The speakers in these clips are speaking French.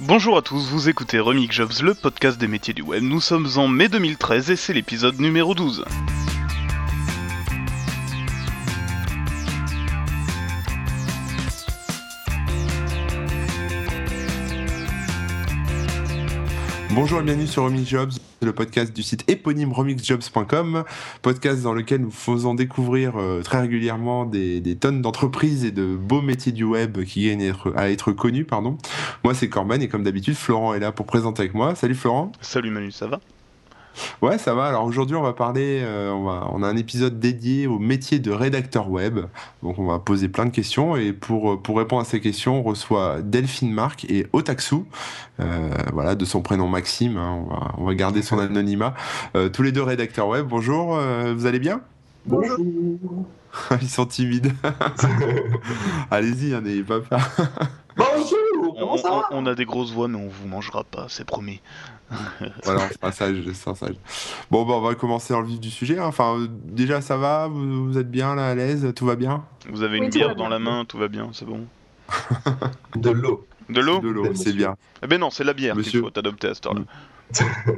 Bonjour à tous, vous écoutez Remix Jobs, le podcast des métiers du web. Nous sommes en mai 2013 et c'est l'épisode numéro 12. Bonjour et bienvenue sur Remix Jobs, le podcast du site éponyme remixjobs.com, podcast dans lequel nous faisons découvrir euh, très régulièrement des, tonnes d'entreprises et de beaux métiers du web qui gagnent à être, connus. Pardon. Moi c'est Corban et comme d'habitude Florent est là pour présenter avec moi. Salut Florent. Salut Manu, ça va? Ouais, ça va. Alors aujourd'hui, on va parler, euh, on, va, on a un épisode dédié au métier de rédacteur web. Donc on va poser plein de questions et pour, pour répondre à ces questions, on reçoit Delphine Marc et Otaxu, euh, voilà, de son prénom Maxime. hein. on, va, on va garder son anonymat. Euh, tous les deux rédacteurs web. Bonjour, euh, vous allez bien? Bonjour. Ils sont timides. Allez-y, hein, n'ayez pas peur. Bonjour. on, Comment ça on- va on a des grosses voix mais on vous mangera pas, c'est promis. Voilà, on sera sage, je sera sage. Bon, bah, on va commencer dans le vif du sujet. hein. Enfin, euh, déjà, ça va vous, vous êtes bien là, à l'aise Tout va bien? Vous avez une bière dans la main, tout va bien, c'est bon? De l'eau. De l'eau? De l'eau, Monsieur. c'est bien. Eh ben non, c'est la bière qu'il faut t'adopter à cette heure-là.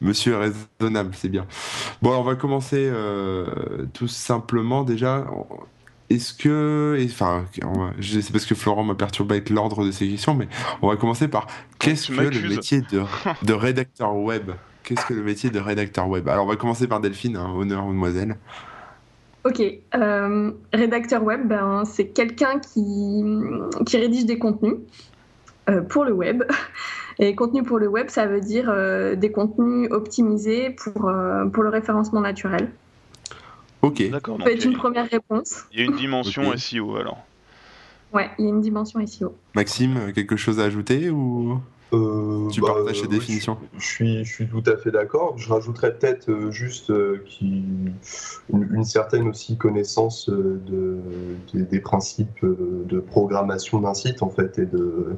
Monsieur est raisonnable, c'est bien. Bon, alors on va commencer euh, tout simplement déjà. Est-ce que, enfin, c'est parce que Florent m'a perturbé avec l'ordre de ces questions, mais on va commencer par qu'est-ce tu que le métier de, de rédacteur web? Qu'est-ce que le métier de rédacteur web? Alors on va commencer par Delphine, hein, honneur mademoiselle. Ok, euh, rédacteur web, ben, c'est quelqu'un qui, qui rédige des contenus euh, pour le web. Et contenu pour le web, ça veut dire euh, des contenus optimisés pour, euh, pour le référencement naturel. Ok. D'accord, Ça peut être il une y, a- première réponse. il y a une dimension Ok. SEO alors. Ouais, il y a une dimension SEO. Maxime, quelque chose à ajouter ou Euh, tu bah, partages cette oui, définition je, je suis, je suis tout à fait d'accord. Je rajouterais peut-être euh, juste euh, qui, une, une certaine aussi connaissance euh, de, des, des principes euh, de programmation d'un site en fait et de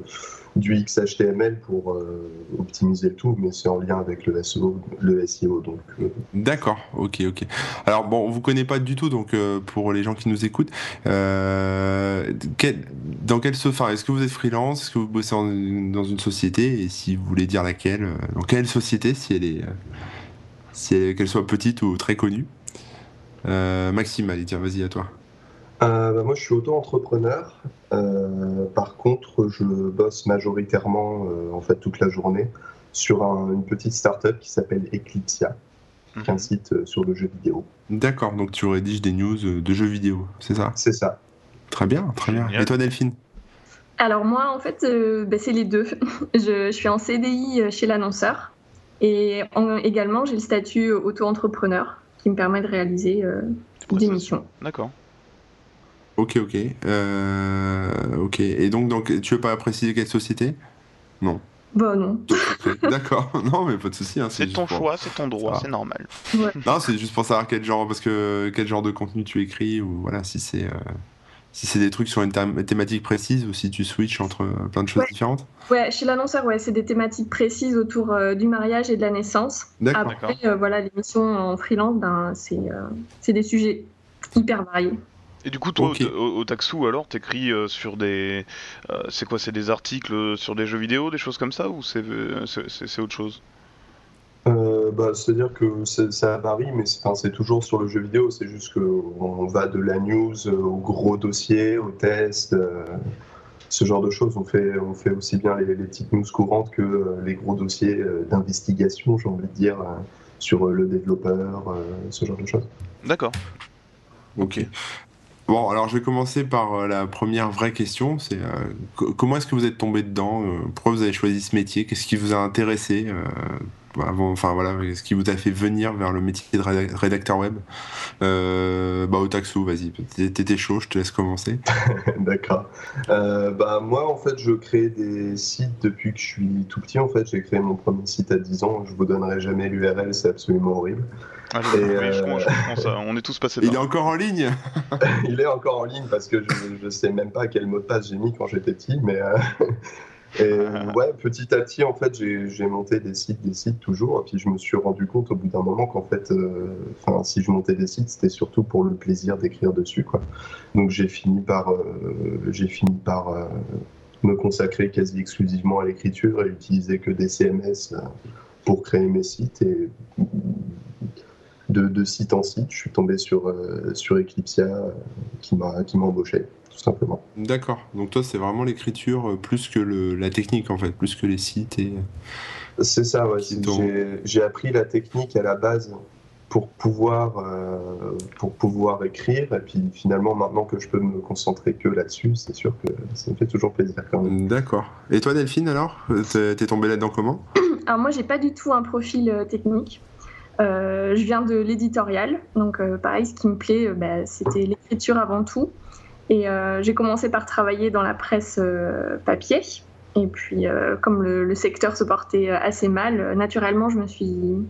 du XHTML pour euh, optimiser le tout, mais c'est en lien avec le SEO, le SEO donc. euh, D'accord, ok, ok. Alors bon, on vous connaît pas du tout, donc euh, pour les gens qui nous écoutent, quel- dans quelle enfin, est-ce que vous êtes freelance, est-ce que vous bossez dans une société, et si vous voulez dire laquelle, dans quelle société, si elle est, si elle, qu'elle soit petite ou très connue. Maxime, allez, tiens, vas-y à toi. Euh, bah, moi, je suis auto-entrepreneur. Euh, par contre, je bosse majoritairement, euh, en fait, toute la journée sur un- une petite start-up qui s'appelle Eclipsia, qui est un Mhm. site euh, sur le jeu vidéo. D'accord, donc tu rédiges des news de jeux vidéo, c'est ça? C'est ça. Très bien, très bien. Et toi, Delphine? Alors moi, en fait, euh, ben, c'est les deux. je, je suis en CDI chez l'annonceur et en- également, j'ai le statut auto-entrepreneur qui me permet de réaliser euh, des missions. D'accord. Ok, ok. Euh, ok. Et donc, donc, tu veux pas préciser quelle société? Non. Bon, non. D'accord, non mais pas de souci. hein, C'est ton pour- choix, c'est ton droit, Ah. c'est normal. Non, c'est juste pour savoir quel genre, parce que quel genre de contenu tu écris ou voilà si c'est euh, si c'est des trucs sur une thém- thématique précise ou si tu switches entre euh, plein de choses Ouais. différentes. Ouais, chez l'annonceur, ouais, c'est des thématiques précises autour euh, du mariage et de la naissance. D'accord. Après, euh, voilà, les missions en freelance, ben, c'est euh, c'est des sujets hyper variés. Et du coup, toi, au, au, Taxou, alors, t'écris euh, sur des. euh, c'est quoi C'est des articles sur des jeux vidéo, des choses comme ça Ou c'est euh, c'est- c'est- c'est autre chose? Euh, bah, C'est-à-dire que c'est- ça varie, mais c'est toujours sur le jeu vidéo. C'est juste qu'on va de la news euh, au gros dossier, au test, euh, ce genre de choses. On fait, on fait aussi bien les, les petites news courantes que euh, les gros dossiers euh, d'investigation, j'ai envie de dire, euh, sur euh, le développeur, euh, ce genre de choses. D'accord. Ok. Bon, alors je vais commencer par euh, la première vraie question. C'est euh, co- comment est-ce que vous êtes tombé dedans euh, Pourquoi vous avez choisi ce métier Qu'est-ce qui vous a intéressé Enfin voilà, qu'est-ce qui vous a fait venir vers le métier de rédac- rédacteur web? Bah, Otaxu, vas-y. T'é- T'étais chaud, je te laisse commencer. D'accord. Bah, moi, en fait, je crée des sites depuis que je suis tout petit. En fait, j'ai créé mon premier site à 10 ans. Je vous donnerai jamais l'URL, c'est absolument horrible. Ah, je, Et, oui, je euh, comprends, je comprends ça. On est tous passés Il par est là. encore en ligne Il est encore en ligne parce que je ne sais même pas quel mot de passe j'ai mis quand j'étais petit, mais euh, et, ouais, petit à petit en fait j'ai monté des sites, des sites toujours, et puis je me suis rendu compte au bout d'un moment qu'en fait, euh, enfin si je montais des sites, c'était surtout pour le plaisir d'écrire dessus quoi. Donc j'ai fini par euh, j'ai fini par euh, me consacrer quasi exclusivement à l'écriture et utiliser que des CMS pour créer mes sites. Et de, site en site, je suis tombé sur, sur Eclipsia qui m'a embauché tout simplement. D'accord. Donc toi, c'est vraiment l'écriture plus que le, la technique en fait, plus que les sites et. C'est ça. Ouais. J'ai appris la technique à la base pour pouvoir, euh, pour pouvoir écrire. Et puis finalement, maintenant que je peux me concentrer que là-dessus, c'est sûr que ça me fait toujours plaisir quand même. D'accord. Et toi, Delphine, alors? T'es tombée là-dedans comment? Alors moi, j'ai pas du tout un profil euh, technique. Euh, je viens de l'éditorial, donc pareil, ce qui me plaît, bah, c'était l'écriture avant tout. Et j'ai commencé par travailler dans la presse papier. Et puis, comme le, secteur se portait assez mal, naturellement, je me suis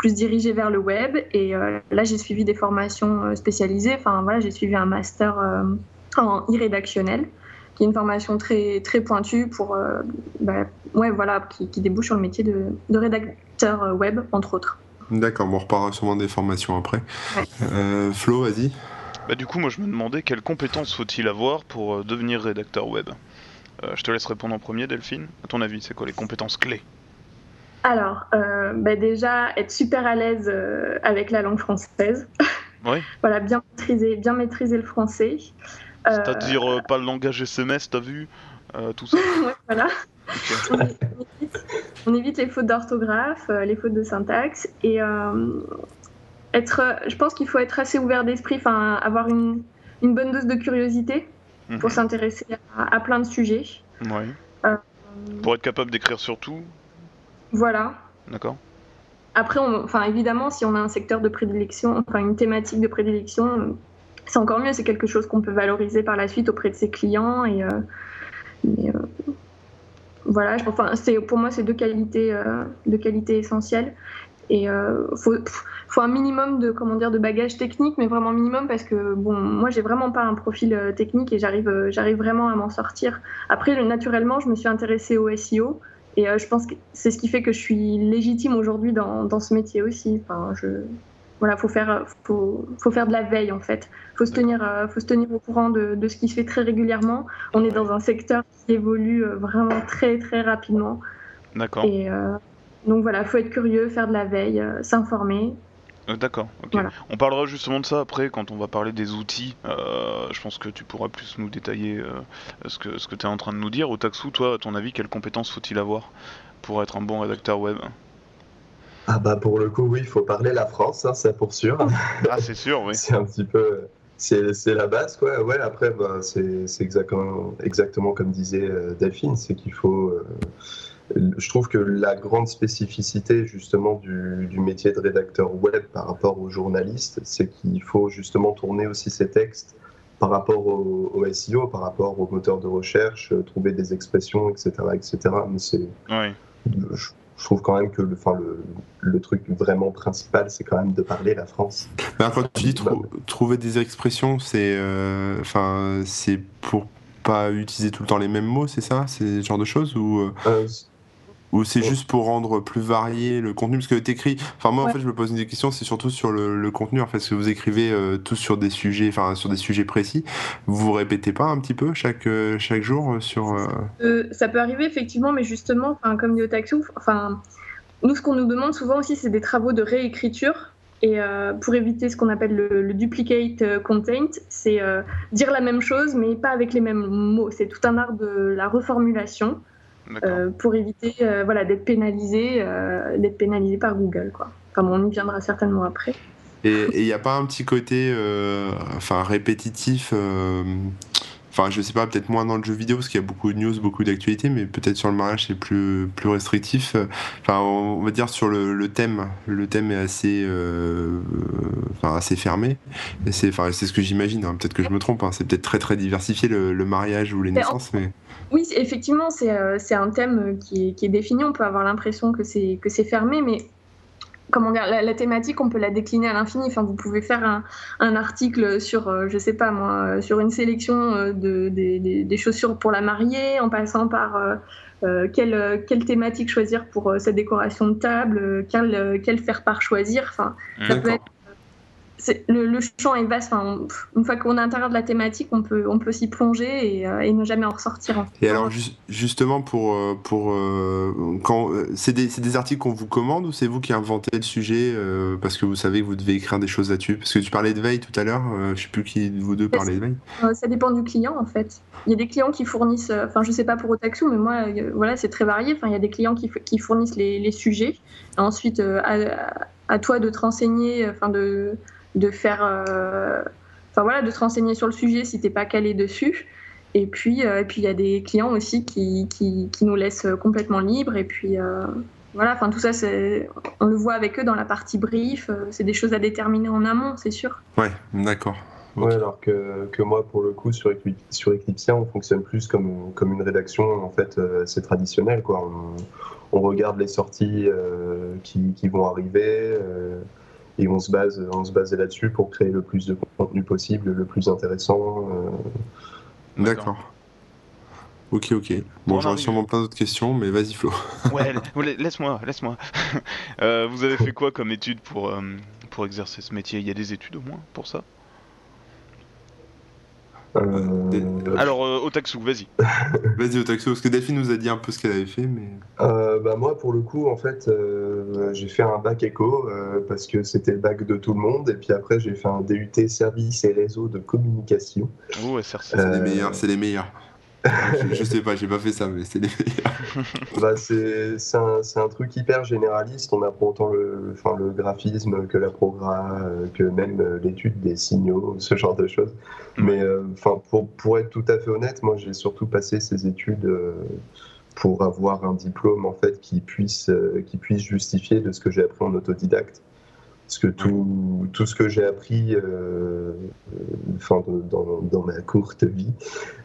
plus dirigée vers le web. Et euh, là, j'ai suivi des formations euh, spécialisées. Enfin, voilà, j'ai suivi un master euh, en e-rédactionnel, qui est une formation très, très pointue pour, bah, ouais, voilà, qui, débouche sur le métier de rédacteur web, entre autres. D'accord, on reparlera sûrement des formations après. Flo, vas-y. Bah, du coup, moi, je me demandais quelles compétences faut-il avoir pour devenir rédacteur web. je te laisse répondre en premier, Delphine. À ton avis, c'est quoi les compétences clés? Alors, euh, bah déjà, être super à l'aise euh, avec la langue française. Oui. voilà, bien maîtriser, bien maîtriser le français. C'est-à-dire euh, pas le langage SMS, t'as vu? Tout ça ouais, voilà. On, évite, les fautes d'orthographe, les fautes de syntaxe. Et être, je pense qu'il faut être assez ouvert d'esprit, enfin, avoir une, une, bonne dose de curiosité pour mhm. s'intéresser à, à, plein de sujets. Ouais. pour être capable d'écrire sur tout voilà. D'accord. Après, enfin, évidemment, si on a un secteur de prédilection, enfin une thématique de prédilection, c'est encore mieux. C'est quelque chose qu'on peut valoriser par la suite auprès de ses clients. Et, euh, euh, voilà, enfin, pour moi, c'est deux qualités, euh, deux qualités essentielles. Et il faut, faut, un minimum de, comment dire, de bagage technique, mais vraiment minimum parce que bon, moi, j'ai vraiment pas un profil technique et j'arrive, j'arrive vraiment à m'en sortir. Après, naturellement, je me suis intéressée au SEO. Et euh, je pense que c'est ce qui fait que je suis légitime aujourd'hui dans, dans, ce métier aussi. Enfin, je, voilà, faut faire, faut, faut, faire de la veille en fait. Faut se tenir, euh, faut se tenir au courant de, de, ce qui se fait très régulièrement. On est dans un secteur qui évolue euh, vraiment très très rapidement. D'accord. Et donc voilà, faut être curieux, faire de la veille, s'informer. Euh, d'accord, On parlera justement de ça après quand on va parler des outils. Euh, je pense que tu pourras plus nous détailler euh, ce que, ce que tu es en train de nous dire. Au Taxou, toi, à ton avis, quelles compétences faut-il avoir pour être un bon rédacteur web? Ah bah pour le coup, oui, il faut parler la France, hein, c'est pour sûr. ah c'est sûr, oui. c'est un petit peu... C'est la base, quoi. Ouais, après, bah, c'est exactement, exactement comme disait Delphine, c'est qu'il faut je trouve que la grande spécificité justement du, métier de rédacteur web par rapport aux journalistes, c'est qu'il faut justement tourner aussi ses textes par rapport au, SEO, par rapport au moteur de recherche, trouver des expressions, etc. etc. Mais c'est, je, trouve quand même que le, enfin, le, le truc vraiment principal, c'est quand même de parler la France. quand tu dis trouver des expressions, c'est, euh, enfin, c'est pour pas utiliser tout le temps les mêmes mots, c'est ça? C'est ce genre de choses ou... Euh, euh, ou c'est juste pour rendre plus varié le contenu Parce que t'écris. Enfin, moi, en fait, je me pose une question, c'est surtout sur le, contenu, en fait, parce que vous écrivez euh, tous sur des sujets, enfin, sur des sujets précis. Vous vous répétez pas un petit peu chaque, euh, chaque jour euh, sur. ça peut arriver, effectivement, mais justement, comme dit Otaxou, enfin, nous, ce qu'on nous demande souvent aussi, c'est des travaux de réécriture. Et pour éviter ce qu'on appelle le, le, duplicate content, c'est dire la même chose, mais pas avec les mêmes mots. C'est tout un art de la reformulation. Euh, pour éviter euh, voilà, d'être pénalisé, euh, d'être pénalisé par Google. Quoi. Enfin, on y viendra certainement après. Et il n'y a pas un petit côté enfin, répétitif Enfin, je sais pas, peut-être moins dans le jeu vidéo parce qu'il y a beaucoup de news, beaucoup d'actualités, mais peut-être sur le mariage c'est plus plus restrictif. Enfin, on va dire sur le, le thème, le thème est assez, enfin, assez fermé. Et c'est, enfin, c'est ce que j'imagine. Hein. Peut-être que je me trompe. Hein. C'est peut-être très très diversifié le, le mariage ou les naissances, mais. Oui, effectivement, c'est euh, un thème qui est, qui est, défini. On peut avoir l'impression que c'est fermé, mais comment dire, la, thématique, on peut la décliner à l'infini. Enfin, vous pouvez faire un, un, article sur, euh, je sais pas moi, euh, sur une sélection de, des, des, chaussures pour la mariée, en passant par quelle, quelle, thématique choisir pour sa décoration de table, quel, quel faire-part choisir. Enfin, ça peut être le, champ est vaste. une fois qu'on est à l'intérieur de la thématique, on peut, on peut s'y plonger et, et, ne jamais en ressortir. Et alors, justement, pour, pour quand c'est des, des, articles qu'on vous commande ou c'est vous qui inventez le sujet parce que vous savez que vous devez écrire des choses là-dessus? Parce que tu parlais de veille tout à l'heure. je sais plus qui de vous deux parlait de veille. ça dépend du client en fait. Il y a des clients qui fournissent. Enfin, je sais pas pour Otaxu, mais moi, voilà, c'est très varié. Enfin, il y a des clients qui, qui fournissent les, les sujets. Ensuite, à, à toi de te renseigner, enfin de, de faire, euh, enfin voilà, de te renseigner sur le sujet si t'es pas calé dessus. Et puis, euh, et puis il y a des clients aussi qui, qui, qui nous laissent complètement libres. Et puis euh, voilà, enfin tout ça, c'est, on le voit avec eux dans la partie brief. c'est des choses à déterminer en amont, c'est sûr. Ouais, d'accord. Ouais, alors que, que, moi, pour le coup, sur, sur Eclipsia, on fonctionne plus comme, comme une rédaction, en fait, c'est traditionnel, quoi. On, on regarde les sorties euh, qui, vont arriver euh, et on se base, on se base là-dessus pour créer le plus de contenu possible, le plus intéressant. Euh. D'accord. Ok, ok. Bon, j'aurais sûrement plein d'autres questions, mais vas-y Flo. ouais, laisse-moi, laisse-moi. vous avez fait quoi comme étude pour, pour exercer ce métier? Il y a des études au moins pour ça? Euh, Alors, euh, Otaxu, vas-y. vas-y, Otaxu, parce que Delphine nous a dit un peu ce qu'elle avait fait. mais... Euh, bah, moi, pour le coup, en fait, j'ai fait un bac éco parce que c'était le bac de tout le monde. Et puis après, j'ai fait un DUT service et réseau de communication. Oh, c'est les meilleurs, c'est les meilleurs je, sais pas, j'ai pas fait ça, mais c'est les bah, c'est un, un, truc hyper généraliste. On apprend autant le, enfin, le graphisme que la programme, euh, que même euh, l'étude des signaux, ce genre de choses. Mais euh, enfin, pour, pour être tout à fait honnête, moi j'ai surtout passé ces études pour avoir un diplôme en fait qui puisse, qui puisse justifier de ce que j'ai appris en autodidacte. Parce que tout, tout ce que j'ai appris euh, enfin, dans, dans, ma courte vie,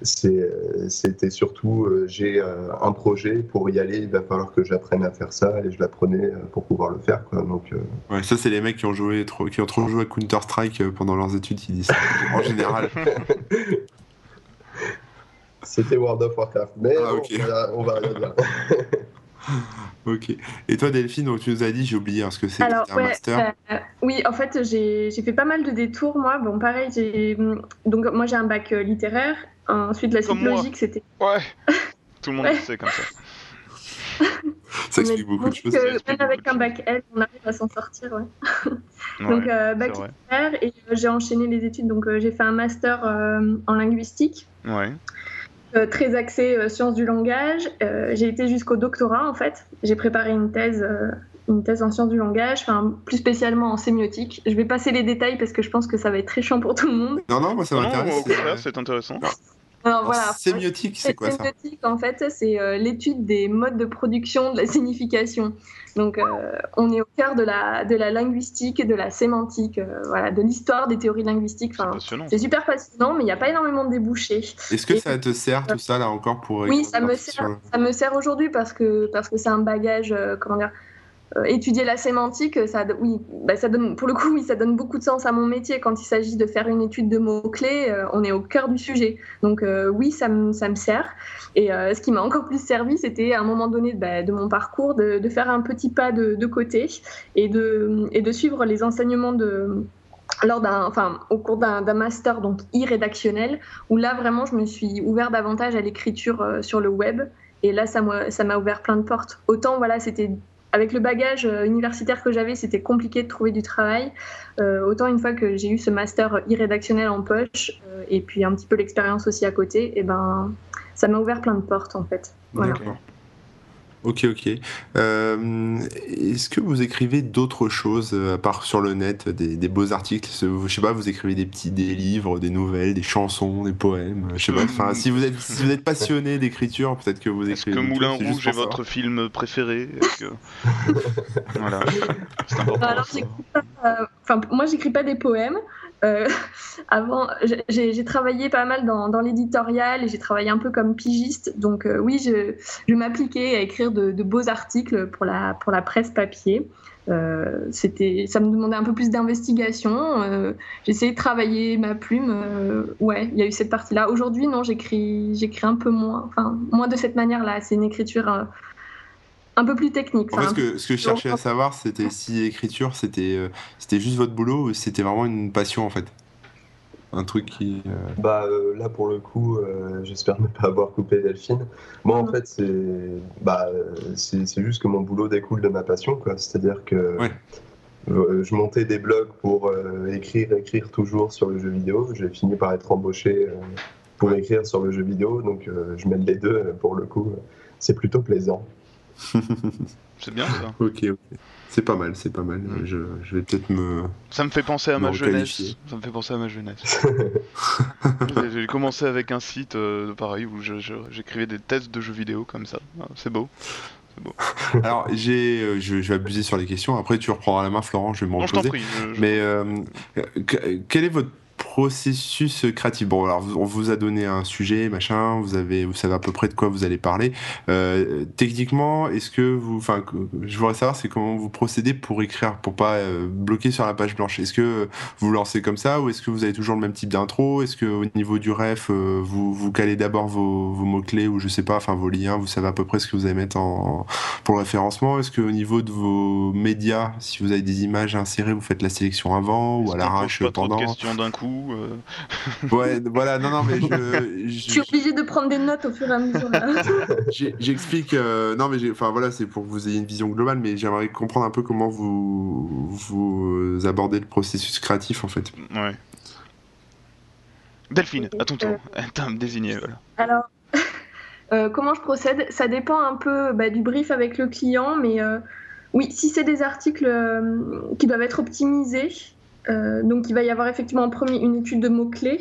c'était surtout euh, j'ai euh, un projet, pour y aller, il va falloir que j'apprenne à faire ça et je l'apprenais pour pouvoir le faire. Quoi. Donc, ouais, ça, c'est les mecs qui ont, joué trop, qui ont trop joué à Counter-Strike pendant leurs études qui disent ça en général. C'était World of Warcraft, mais ah, on, va, on va ok. Et toi, Delphine, donc tu nous as dit, j'ai oublié hein, ce que c'est un master. Euh, oui, en fait, j'ai fait pas mal de détours, moi. Bon, pareil, j'ai donc moi j'ai un bac euh, littéraire. Ensuite, la suite logique, c'était. Ouais. Tout le monde sait comme ça. ça explique beaucoup de choses. même avec un bac L, on arrive à s'en sortir. Ouais. donc, euh, bac littéraire, et j'ai enchaîné les études. Donc, j'ai fait un master en linguistique. Ouais. Euh, très axé euh, sciences du langage. Euh, j'ai été jusqu'au doctorat en fait. J'ai préparé une thèse, une thèse en sciences du langage, enfin plus spécialement en sémiotique. Je vais passer les détails parce que je pense que ça va être très chiant pour tout le monde. Non non, moi ça m'intéresse. c'est intéressant. Alors, voilà. Sémiotique, c'est quoi ça Sémiotique, en fait, c'est l'étude des modes de production de la signification. Donc, euh, on est au cœur de la, de la linguistique, de la sémantique, euh, voilà, de l'histoire des théories linguistiques. Enfin, c'est super passionnant, mais il n'y a pas énormément de débouchés. Est-ce que ça te sert tout ça là encore pour Oui, ça me sert. Ça me sert aujourd'hui parce que parce que c'est un bagage, euh, comment dire, euh, étudier la sémantique, ça, oui, bah, ça donne, pour le coup, oui, ça donne beaucoup de sens à mon métier. Quand il s'agit de faire une étude de mots-clés, euh, on est au cœur du sujet. Donc euh, oui, ça me, sert. Et ce qui m'a encore plus servi, c'était à un moment donné bah, de mon parcours de, faire un petit pas de, de, côté et de, et de suivre les enseignements de lors d'un, enfin, au cours d'un, master donc irrédactionnel, où là vraiment je me suis ouvert davantage à l'écriture sur le web. Et là, ça m'a ouvert plein de portes. Autant voilà, c'était avec le bagage euh, universitaire que j'avais, c'était compliqué de trouver du travail. Euh, autant une fois que j'ai eu ce master irrédactionnel en poche euh, et puis un petit peu l'expérience aussi à côté, et eh ben ça m'a ouvert plein de portes en fait. Ok, ok. Euh, est-ce que vous écrivez d'autres choses euh, à part sur le net, des, beaux articles? Je sais pas, vous écrivez des petits des livres, des nouvelles, des chansons, des poèmes. Je sais pas. Enfin, si vous êtes si vous êtes passionné d'écriture, peut-être que vous écrivez. Est-ce que Moulin Rouge est votre film préféré? Voilà. Alors, pas, enfin, moi, j'écris pas des poèmes. Euh, avant, j'ai travaillé pas mal dans, l'éditorial et j'ai travaillé un peu comme pigiste. Donc euh, oui, je, m'appliquais à écrire de, beaux articles pour la, pour la presse papier. Euh, c'était, ça me demandait un peu plus d'investigation. J'essayais de travailler ma plume. ouais, il y a eu cette partie-là. Aujourd'hui, non, j'écris, j'écris un peu moins. Enfin, moins de cette manière-là. C'est une écriture un peu plus technique. En fait, ce que, ce que je cherchais à savoir, c'était si écriture, c'était euh, c'était juste votre boulot ou c'était vraiment une passion en fait? Un truc qui. Euh, bah euh, là pour le coup, j'espère ne pas avoir coupé Delphine. Moi en fait c'est bah c'est juste que mon boulot découle de ma passion quoi. C'est-à-dire que je montais des blogs pour écrire écrire toujours sur le jeu vidéo. J'ai fini par être embauché pour écrire sur le jeu vidéo, donc je mène les deux pour le coup. c'est plutôt plaisant. c'est bien ça. ok, ok. C'est pas mal, c'est pas mal. Mm. Je, je, vais peut-être me. Ça me fait penser à ma jeunesse. Ça me fait penser à ma jeunesse. J'ai commencé avec un site euh, pareil où j'écrivais des tests de jeux vidéo comme ça. Ah, c'est beau. Beau. Alors, j'ai, euh, je, vais abuser sur les questions. Après, tu reprendras la main, Florent. Je vais m'en poser. Mais euh, quel est votre processus créatif. Bon, alors on vous a donné un sujet, machin, vous avez, vous savez à peu près de quoi vous allez parler. Euh, techniquement, est-ce que vous, enfin, je voudrais savoir, c'est comment vous procédez pour écrire, pour pas euh, bloquer sur la page blanche. Est-ce que vous lancez comme ça, ou est-ce que vous avez toujours le même type d'intro? Est-ce que au niveau du ref, euh, vous vous calez d'abord vos, vos mots clés ou je sais pas, enfin vos liens, vous savez à peu près ce que vous allez mettre en, pour le référencement? Est-ce que au niveau de vos médias, si vous avez des images insérées, vous faites la sélection avant ou à l'arrache pendant? d'un coup? Euh. Ouais, voilà, non, non, mais je. Je, suis obligé de prendre des notes au fur et à mesure. J'explique, euh, non, mais enfin voilà, c'est pour que vous ayez une vision globale, mais j'aimerais comprendre un peu comment vous, vous abordez le processus créatif en fait. Ouais. Delphine, à ton tour, t'as me désigné. Voilà. Alors, euh, comment je procède? Ça dépend un peu bah, du brief avec le client, mais oui, si c'est des articles qui doivent être optimisés, euh, donc il va y avoir effectivement en premier une étude de mots-clés.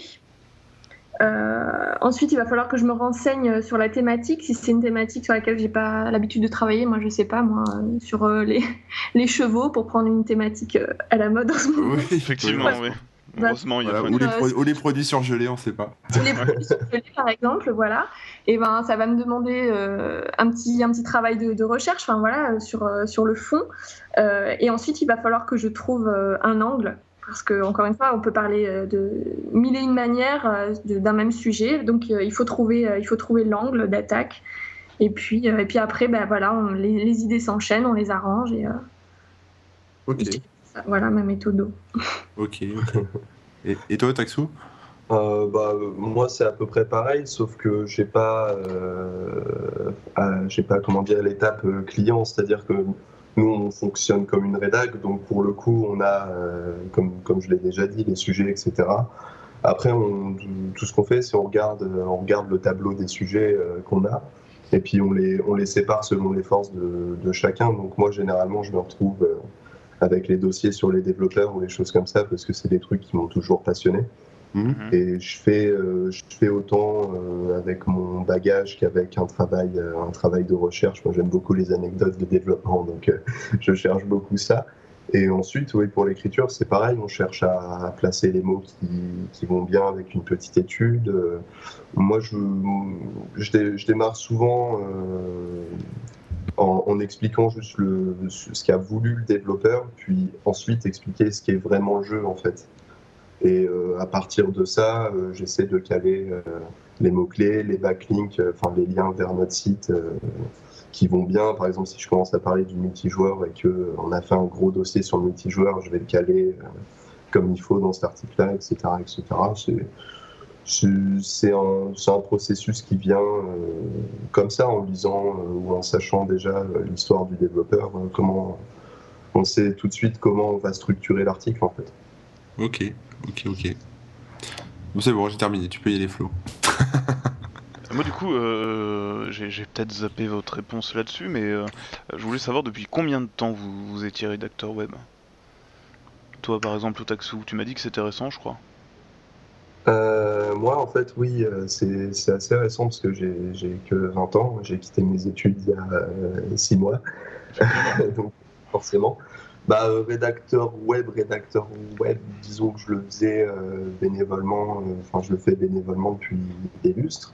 Euh, ensuite, il va falloir que je me renseigne sur la thématique. Si c'est une thématique sur laquelle j'ai pas l'habitude de travailler, moi je sais pas, moi, sur euh, les, les, chevaux pour prendre une thématique à la mode en ce moment. Oui, effectivement, oui. Heureusement, il y a ou, les ou, les produits surgelés, on ne sait pas. Ou les produits surgelés, par exemple, voilà. Et ben, ça va me demander un petit un petit travail de, de recherche, enfin voilà, sur sur le fond. et ensuite, il va falloir que je trouve un angle parce que encore une fois, on peut parler euh, de mille et une manières euh, d'un même sujet, donc euh, il faut trouver, il faut trouver l'angle d'attaque. Et puis, et puis après, ben voilà, les, idées s'enchaînent, on les arrange et. ok. voilà ma méthode. ok. et, et, toi, Taxou? Bah, moi, c'est à peu près pareil, sauf que j'ai pas, j'ai pas comment dire l'étape client, c'est-à-dire que nous, on fonctionne comme une rédac, donc pour le coup, on a, euh, comme, je l'ai déjà dit, les sujets, etc. Après, on, tout ce qu'on fait, c'est on regarde, le tableau des sujets euh, qu'on a, et puis on les, on les sépare selon les forces de, de chacun. Donc moi, généralement, je me retrouve euh, avec les dossiers sur les développeurs ou les choses comme ça, parce que c'est des trucs qui m'ont toujours passionné. Mhm. Et je fais, euh, autant euh, avec mon bagage qu'avec un travail, euh, un travail de recherche. Moi, j'aime beaucoup les anecdotes de développement, donc je cherche beaucoup ça. Et ensuite, oui, pour l'écriture, c'est pareil. On cherche à, placer les mots qui, vont bien avec une petite étude. moi, je, démarre souvent en, expliquant juste ce qu'a voulu le développeur, puis ensuite expliquer ce qui est vraiment le jeu, en fait. Et euh, à partir de ça, euh, j'essaie de caler euh, les mots-clés, les backlinks, enfin les liens vers notre site qui vont bien. Par exemple, si je commence à parler du multijoueur et qu'on a fait un gros dossier sur le multijoueur, je vais le caler comme il faut dans cet article-là, etc. etc. C'est un, un, processus qui vient comme ça en lisant ou en sachant déjà l'histoire du développeur, comment on sait tout de suite comment on va structurer l'article en fait. Ok, ok, ok. Bon, c'est bon, j'ai terminé, tu peux y aller, Flo. Moi, du coup, euh, j'ai peut-être zappé votre réponse là-dessus, mais euh, je voulais savoir depuis combien de temps vous, vous étiez rédacteur web? Toi, par exemple, au Taxou, tu m'as dit que c'était récent, je crois. Euh, moi, en fait, oui, c'est assez récent parce que j'ai que 20 ans. J'ai quitté mes études il y a 6 mois. Donc, forcément. Bah, euh, rédacteur web, rédacteur web, disons que je le faisais euh, bénévolement, euh, enfin je le fais bénévolement depuis des lustres.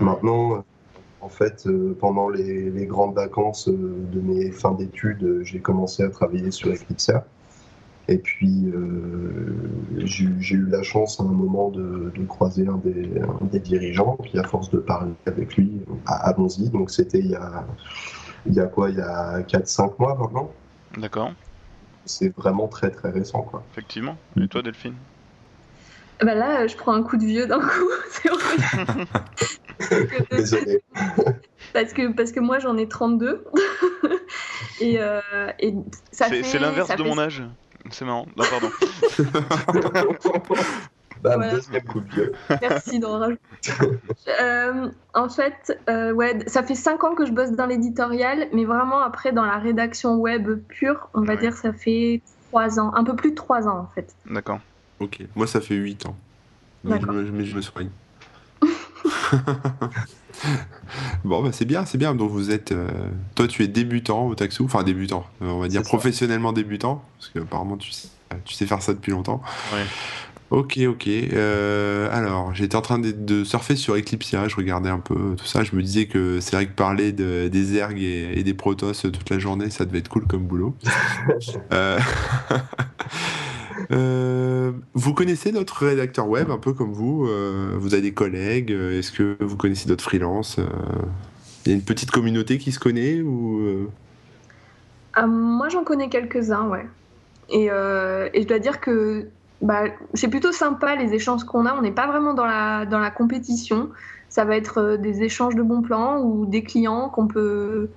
Maintenant, en fait, pendant les, les, grandes vacances de mes fins d'études, j'ai commencé à travailler sur Eclipse. Et puis, j'ai eu la chance à un moment de, de croiser un des, un des, dirigeants, puis à force de parler avec lui, à, Bonzi, donc c'était il y a il y a quoi? Il y a 4-5 mois maintenant. D'accord. C'est vraiment très très récent, quoi. Effectivement. Et toi, Delphine bah là, je prends un coup de vieux d'un coup, c'est horrible. Parce, que, parce que moi, j'en ai 32. et, euh, et ça fait... C'est l'inverse de mon âge. C'est marrant. Non, pardon. Bam, deuxième coup de vieux. Merci d'en rajouter. Euh, en fait, euh, ouais, ça fait 5 ans que je bosse dans l'éditorial, mais vraiment après, dans la rédaction web pure, on va dire ça fait 3 ans, un peu plus de 3 ans en fait. D'accord. Ok, moi ça fait 8 ans. Mais je, me, mais je me soigne. bon, bah c'est bien, c'est bien. Donc vous êtes. Euh, toi, tu es débutant au Taxou, enfin débutant, on va dire professionnellement débutant, parce que apparemment tu sais, tu sais faire ça depuis longtemps. Ouais. Ok, ok. Euh, alors, j'étais en train de, surfer sur Eclipsia, je regardais un peu tout ça. Je me disais que c'est vrai que parler de, des ergs et, des protos toute la journée, ça devait être cool comme boulot. euh... Euh, vous connaissez d'autres rédacteurs web, un peu comme vous euh, Vous avez des collègues Est-ce que vous connaissez d'autres freelances Il y a une petite communauté qui se connaît ou euh? Moi, j'en connais quelques-uns, ouais. Et, et, je dois dire que bah, c'est plutôt sympa les échanges qu'on a. On n'est pas vraiment dans la, dans la compétition. Ça va être des échanges de bons plans ou des clients qu'on peut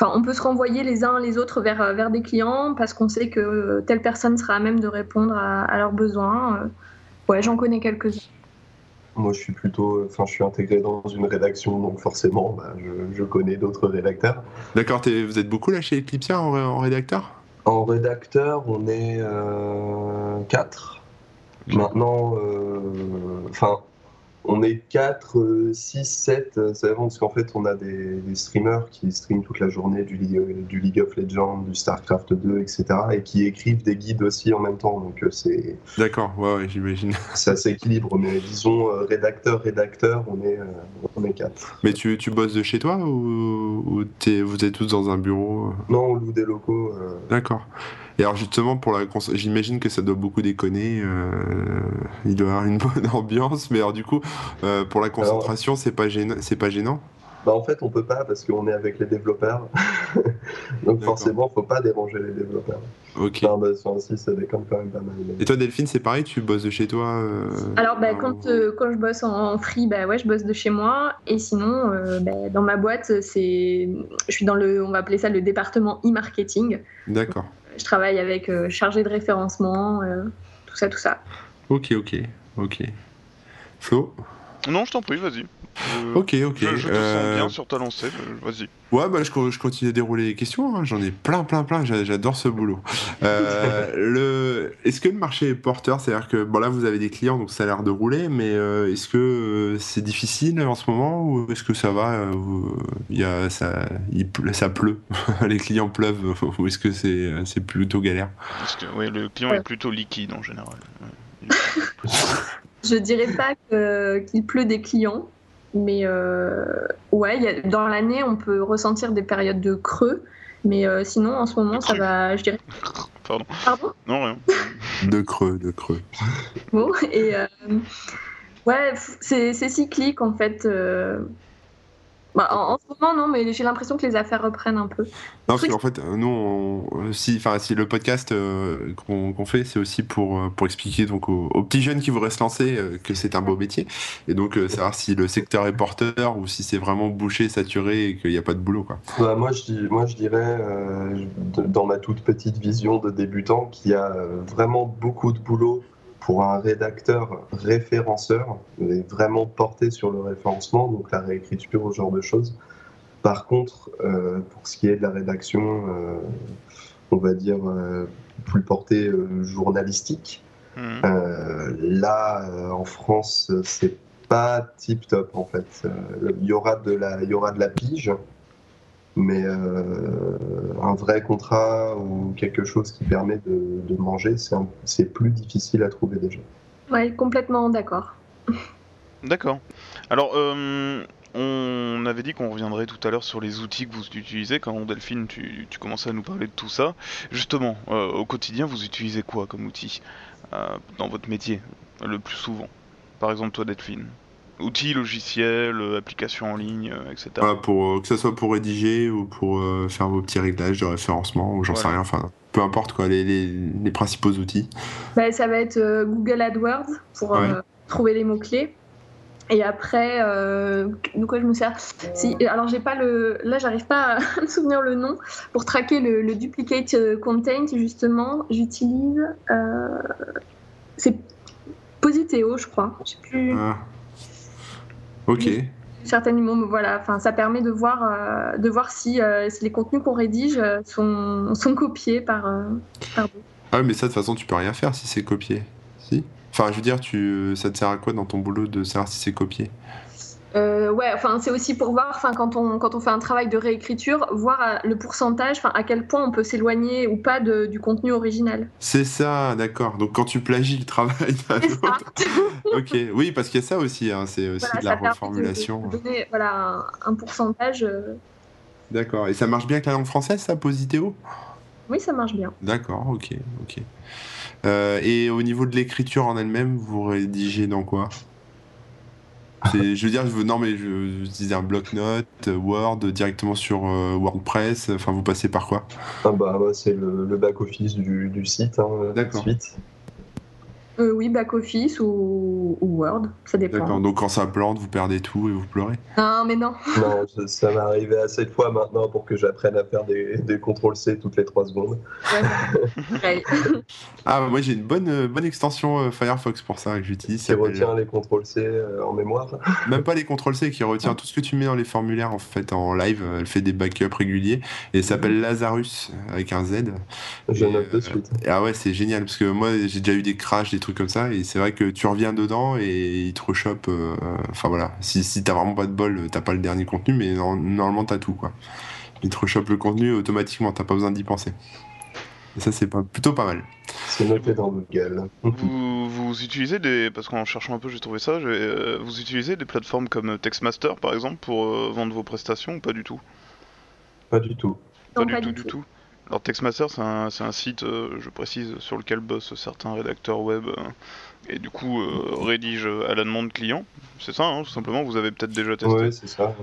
on peut se renvoyer les uns les autres vers, euh, vers des clients parce qu'on sait que telle personne sera à même de répondre à, leurs besoins. Euh, ouais, j'en connais quelques-uns. Moi, je suis plutôt, enfin, je suis intégré dans une rédaction, donc forcément, bah, je, connais d'autres rédacteurs. D'accord, vous êtes beaucoup là chez Eclipsia en, rédacteur? En rédacteur, on est euh, quatre. Maintenant, enfin, on est 4, 6, 7, c'est vraiment parce qu'en fait on a des, streamers qui streament toute la journée du League, du League of Legends, du StarCraft 2, etc. et qui écrivent des guides aussi en même temps. Donc euh, c'est. D'accord, ouais, ouais j'imagine. Ça s'équilibre, mais disons euh, rédacteur, rédacteur, on est, euh, on est 4. Mais tu, tu bosses de chez toi ou, ou vous êtes tous dans un bureau Non, on loue des locaux. D'accord. Et alors justement, pour la j'imagine que ça doit beaucoup déconner. Euh, il doit y avoir une bonne ambiance, mais alors du coup, euh, pour la concentration, c'est pas gênant. C'est pas gênant? Bah en fait, on peut pas parce qu'on est avec les développeurs. Donc forcément, faut pas déranger les développeurs. Ok. Non, bah, si, ça déconne quand même pas mal. Et toi, Delphine, c'est pareil, tu bosses de chez toi euh, Alors, bah, quand, quand je bosse en free, bah ouais, je bosse de chez moi. Et sinon, bah, dans ma boîte, c'est, je suis dans le, on va appeler ça le département e-marketing. D'accord je travaille avec euh, chargé de référencement, euh, tout ça, tout ça. Ok, ok, ok. Flo? Non, je t'en prie, vas-y. ok, ok. Je, te sens bien sur ta lancée, vas-y. Ouais, bah, je, je, continue à dérouler les questions. Hein. J'en ai plein, plein, plein. J'adore ce boulot. Euh, le... Est-ce que le marché est porteur? C'est-à-dire que bon, là, vous avez des clients, donc ça a l'air de rouler, mais euh, est-ce que euh, c'est difficile en ce moment ou est-ce que ça va il y a, ça, il ça pleut? Les clients pleuvent ou est-ce que c'est plutôt galère? Parce que ouais, le client est plutôt liquide en général. Je dirais pas qu'il pleut des clients, mais euh, ouais, y a, dans l'année, on peut ressentir des périodes de creux. Mais euh, sinon, en ce moment, ça va, je dirais. Pardon? Pardon? Non, rien. de creux, de creux. Bon, et euh, ouais, c'est cyclique en fait. Bah, en, ce moment, non, mais j'ai l'impression que les affaires reprennent un peu. Non, parce qu'en fait, nous, si, si le podcast euh, qu'on fait, c'est aussi pour, euh, pour expliquer donc, aux, petits jeunes qui voudraient se lancer euh, que c'est un beau métier. Et donc, savoir si le secteur est porteur ou si c'est vraiment bouché, saturé et qu'il n'y a pas de boulot. Quoi. Bah, moi, je, moi, je dirais, dans ma toute petite vision de débutant, qu'il y a vraiment beaucoup de boulot pour un rédacteur référenceur, est vraiment porté sur le référencement, donc la réécriture, ce genre de choses. Par contre, euh, pour ce qui est de la rédaction, euh, on va dire euh, plus portée journalistique, mmh. là, en France, c'est pas tip top en fait. Il y aura de la, il y aura de la pige, mais euh, un vrai contrat ou quelque chose qui permet de, de manger, c'est plus difficile à trouver déjà. Ouais, complètement d'accord. D'accord. Alors, euh, on avait dit qu'on reviendrait tout à l'heure sur les outils que vous utilisez. Quand Delphine, tu, tu commençais à nous parler de tout ça. Justement, euh, au quotidien, vous utilisez quoi comme outil dans votre métier le plus souvent? Par exemple, toi, Delphine outils, logiciels, applications en ligne, etc. pour, que ce soit pour rédiger ou pour faire vos petits réglages de référencement ou j'en sais rien, enfin peu importe quoi, les, les, principaux outils. Bah, ça va être Google AdWords pour trouver les mots-clés. Et après, euh, de quoi je me sers? Si, Alors, j'ai pas le. Là, j'arrive pas à me souvenir le nom. Pour traquer le, duplicate euh, content, justement, j'utilise. Euh, c'est Positeo, je crois. Je sais plus. Ah. Ok. Certainement, voilà. Enfin, ça permet de voir, euh, de voir si, si, les contenus qu'on rédige sont, sont copiés par, par Ah, mais ça, de toute façon, tu peux rien faire si c'est copié. Si? Enfin, je veux dire, tu, ça te sert à quoi dans ton boulot de savoir si c'est copié? Euh, ouais, enfin c'est aussi pour voir, enfin quand on quand on fait un travail de réécriture, voir euh, le pourcentage, enfin à quel point on peut s'éloigner ou pas de, du contenu original. C'est ça, d'accord. Donc quand tu plagies le travail ok, oui, parce qu'il y a ça aussi, hein, c'est aussi de la reformulation. De, donner, voilà un, pourcentage. Euh. D'accord. Et ça marche bien avec la langue française, ça, Positeo? Oui, ça marche bien. D'accord, ok, ok. Euh, et au niveau de l'écriture en elle-même, vous rédigez dans quoi? je veux dire, je veux, non mais je, disais un bloc-notes, Word, directement sur euh, WordPress. Enfin, vous passez par quoi? Ah bah, c'est le, back-office du, site. Hein, D'accord. Euh, oui, back-office ou, Word, ça dépend. D'accord, donc quand ça plante, vous perdez tout et vous pleurez Non, mais non. Non, ça, m'est arrivé assez de fois maintenant pour que j'apprenne à faire des, des CTRL-C toutes les 3 secondes. Ouais. ah, bah, moi j'ai une bonne, euh, bonne extension euh, Firefox pour ça que j'utilise. Qui retient les CTRL-C en mémoire Même pas les CTRL-C, qui retient tout ce que tu mets dans les formulaires en fait en live. Elle fait des backups réguliers et elle s'appelle Lazarus avec un Z. Je note de suite. ah ouais, c'est génial parce que moi j'ai déjà eu des crashs, des trucs comme ça. Et c'est vrai que tu reviens dedans et il te rechoppe. Euh, enfin voilà, si, si t'as vraiment pas de bol, t'as pas le dernier contenu, mais normalement t'as tout quoi. Il te rechoppe le contenu automatiquement, t'as pas besoin d'y penser. Et ça, c'est pas, plutôt pas mal. C'est noté dans Google. Vous, vous utilisez des. Parce qu'en cherchant un peu, j'ai trouvé ça. Euh, vous utilisez des plateformes comme Textmaster, par exemple, pour euh, vendre vos prestations ou pas du tout? Pas du tout. Pas, du, tout, du tout. Alors Textmaster, c'est un, un, site, euh, je précise, sur lequel bossent certains rédacteurs web euh, et du coup euh, rédige à la demande client. C'est ça, hein, tout simplement. Vous avez peut-être déjà testé. Oui, c'est ça.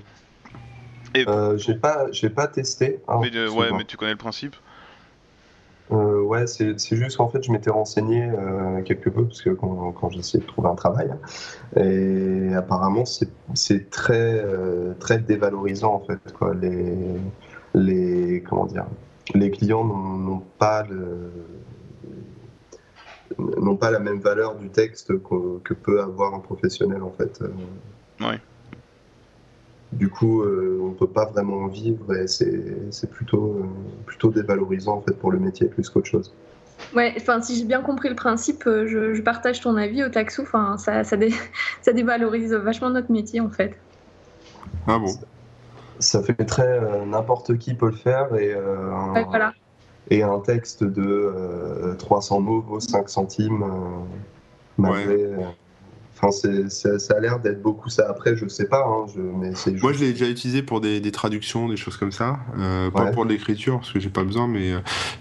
Et... j'ai pas, j'ai pas testé. Hein, mais, ouais, mais tu connais le principe. ouais, c'est juste qu'en fait, je m'étais renseigné quelque peu parce que quand, quand j'essayais de trouver un travail, et apparemment, c'est très, très dévalorisant en fait, quoi. Les, les, comment dire, les clients n'ont pas n'ont pas la même valeur du texte que, peut avoir un professionnel en fait. Oui. Du coup, euh, on ne peut pas vraiment en vivre et c'est plutôt, euh, plutôt dévalorisant en fait pour le métier plus qu'autre chose. Ouais, enfin, si j'ai bien compris le principe, euh, je, partage ton avis au taxou. Enfin, ça, ça, ça dévalorise vachement notre métier en fait. Ah bon? Ça fait très euh, n'importe qui peut le faire et, euh, un, et un texte de 300 euh, mots vaut 5 centimes malgré, Enfin, ça a l'air d'être beaucoup ça. Après, je sais pas. Hein, je, mais Moi, je l'ai déjà utilisé pour des, traductions, des choses comme ça. Euh, pas pour l'écriture, parce que j'ai pas besoin. Mais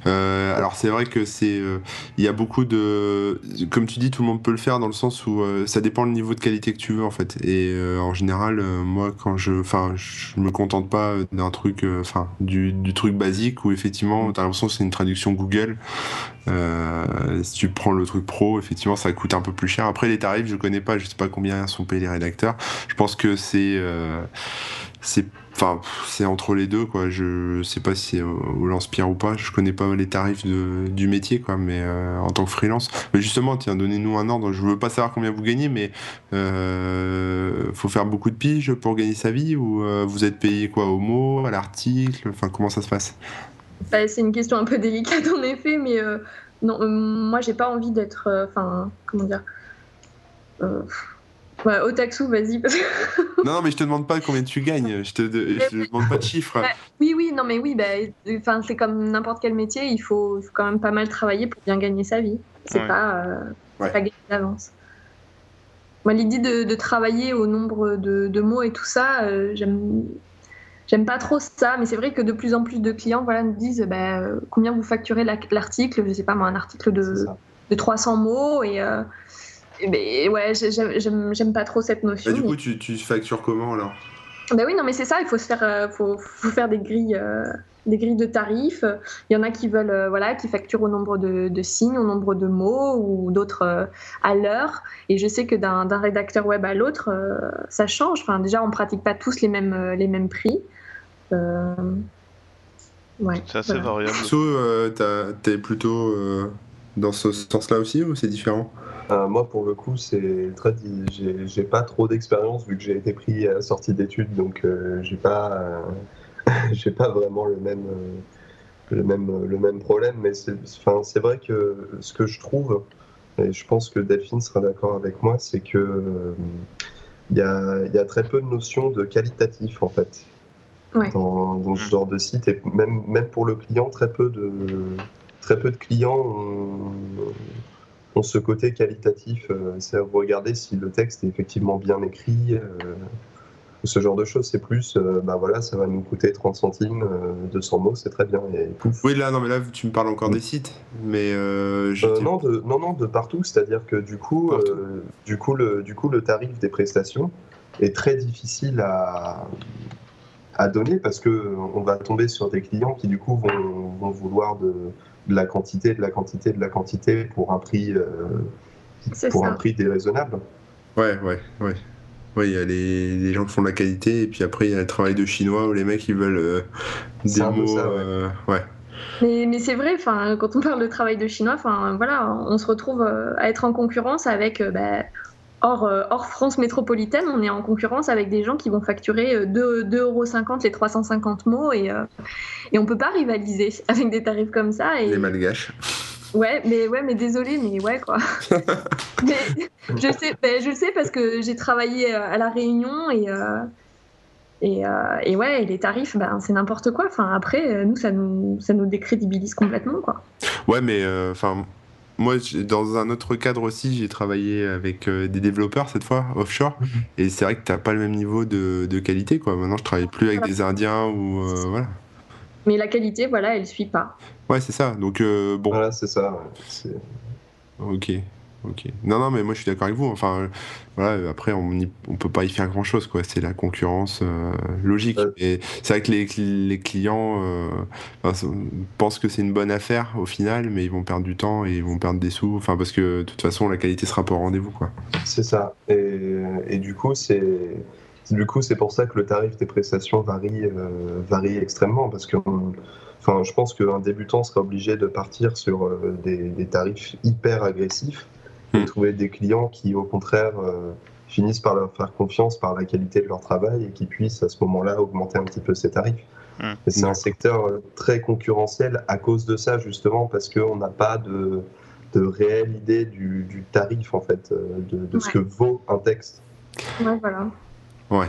euh, alors, c'est vrai que c'est. Euh, il y a beaucoup de. Comme tu dis, tout le monde peut le faire dans le sens où ça dépend le niveau de qualité que tu veux, en fait. Et en général, moi, quand je. Enfin, je me contente pas d'un truc. Enfin, du, du, truc basique où effectivement, tu as l'impression que c'est une traduction Google. Euh, si tu prends le truc pro, effectivement, ça coûte un peu plus cher. Après, les tarifs, je connais pas, je sais pas combien sont payés les rédacteurs. Je pense que c'est euh, c'est entre les deux quoi. Je sais pas si c'est au lance-pierre ou pas. Je connais pas les tarifs du métier quoi mais euh, en tant que freelance. Mais justement tiens donnez-nous un ordre. Je veux pas savoir combien vous gagnez mais euh, faut faire beaucoup de piges pour gagner sa vie ou vous êtes payé quoi au mot à l'article? Enfin comment ça se passe? Bah, c'est une question un peu délicate en effet, mais euh, non, euh, moi j'ai pas envie d'être. Euh, enfin, comment dire Ouais, au taxou, vas-y. non, non, mais je te demande pas combien tu gagnes. Je te, te demande pas de chiffres. Bah, oui, oui, non, mais oui, bah, enfin, c'est comme n'importe quel métier. Il faut, quand même pas mal travailler pour bien gagner sa vie. C'est pas, pas gagner d'avance. Moi, l'idée de, travailler au nombre de, de, mots et tout ça, j'aime J'aime pas trop ça, mais c'est vrai que de plus en plus de clients voilà, nous disent bah, combien vous facturez l'article, je sais pas moi, un article de, de 300 mots, et, euh, mais ouais, j'aime pas trop cette notion. du coup, tu, tu factures comment alors? Ben oui, non, mais c'est ça, il faut se faire, faut, faut, faire des grilles des grilles de tarifs. Il y en a qui veulent, euh, voilà, qui facturent au nombre de, signes, au nombre de mots, ou d'autres euh, à l'heure. Et je sais que d'un rédacteur web à l'autre, euh, ça change. Enfin, déjà, on pratique pas tous les mêmes, les mêmes prix. Ouais, c'est assez variable. tu es plutôt dans ce sens-là aussi ou c'est différent? Moi, pour le coup, c'est très. J'ai pas trop d'expérience vu que j'ai été pris à la sortie d'études, donc j'ai pas j'ai pas vraiment le même, euh, le même, le même problème, mais c'est enfin, vrai que ce que je trouve, et je pense que Delphine sera d'accord avec moi, c'est que il euh, y, a, y, a, très peu de notions de qualitatif en fait. Dans, ce genre de site et même, même pour le client très peu de très peu de clients ont, ce côté qualitatif euh, c'est regarder si le texte est effectivement bien écrit ce genre de choses. C'est plus, euh, bah voilà, ça va nous coûter 30 centimes, 200 euh, mots, c'est très bien. Et pouf. Oui, là, non, mais là, tu me parles encore des sites. Mais euh, non, de, non, non, de partout. C'est-à-dire que du coup, du, coup, le, du coup, le tarif des prestations est très difficile à, à donner parce que on va tomber sur des clients qui du coup vont, vont vouloir de, de, la quantité, de la quantité, de la quantité pour un prix, pour un prix déraisonnable. Ouais, ouais, ouais. Oui, il y a les, gens qui font de la qualité, et puis après, il y a le travail de chinois où les mecs ils veulent euh, des mots. Euh, ouais. Mais, c'est vrai, quand on parle de travail de chinois, voilà, on se retrouve euh, à être en concurrence avec. Bah, hors, hors, France métropolitaine, on est en concurrence avec des gens qui vont facturer 2,50€ les 350 mots et, et on peut pas rivaliser avec des tarifs comme ça. Et... Les malgaches. Ouais, mais ouais, mais désolé, mais ouais quoi. mais je sais, ben, je sais parce que j'ai travaillé euh, à la Réunion et euh, et, euh, et, ouais, les tarifs, ben, c'est n'importe quoi. Enfin, après, nous, ça nous, ça nous décrédibilise complètement, quoi. Ouais, mais enfin, moi, dans un autre cadre aussi, j'ai travaillé avec des développeurs cette fois offshore, mhm. et c'est vrai que t'as pas le même niveau de, de, qualité, quoi. Maintenant, je travaille plus avec des Indiens ou voilà. Mais la qualité, voilà, elle suit pas. Ouais, c'est ça. Donc, euh, bon. Voilà, c'est ça. Ok. Ok. Non, non, mais moi je suis d'accord avec vous. Enfin, voilà, après, on ne peut pas y faire grand chose, quoi. C'est la concurrence euh, logique. Et c'est vrai que les, les clients euh, pensent que c'est une bonne affaire au final, mais ils vont perdre du temps et ils vont perdre des sous. Enfin, parce que de toute façon, la qualité sera pas au rendez-vous, quoi. C'est ça. Et, et, du coup, c'est. Du coup, c'est pour ça que le tarif des prestations varie, varie extrêmement, parce que Enfin, je pense qu'un débutant serait obligé de partir sur euh, des, tarifs hyper agressifs et hmm. trouver des clients qui, au contraire, euh, finissent par leur faire confiance par la qualité de leur travail et qui puissent à ce moment-là augmenter un petit peu ces tarifs. Hmm. c'est un secteur euh, très concurrentiel à cause de ça, justement, parce qu'on n'a pas de, de, réelle idée du, tarif, en fait, de, ce que vaut un texte. Ouais, voilà. Ouais,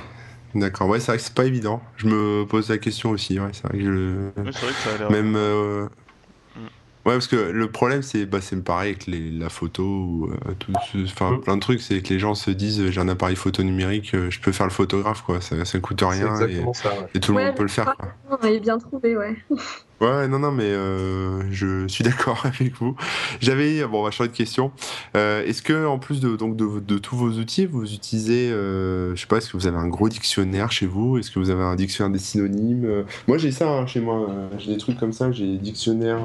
D'accord, ouais, c'est vrai que c'est pas évident. Je me pose la question aussi, ouais, c'est vrai que je. vrai que ça a l'air. Même. Euh. Ouais, parce que le problème, c'est bah, pareil avec les, la photo, ou euh, tout, enfin, plein de trucs, c'est que les gens se disent j'ai un appareil photo numérique, euh, je peux faire le photographe, quoi, ça, ça coûte rien et, ça, et, tout le monde peut le faire. Quoi. On avait bien trouvé, ouais. Ouais, non, non, mais euh, je suis d'accord avec vous. J'avais, bon, on va changer de question. Euh, est-ce que, en plus de, donc, de, tous vos outils, vous utilisez, euh, je sais pas, est-ce que vous avez un gros dictionnaire chez vous? Est-ce que vous avez un dictionnaire des synonymes? Moi, j'ai ça hein, chez moi. J'ai des trucs comme ça. J'ai dictionnaire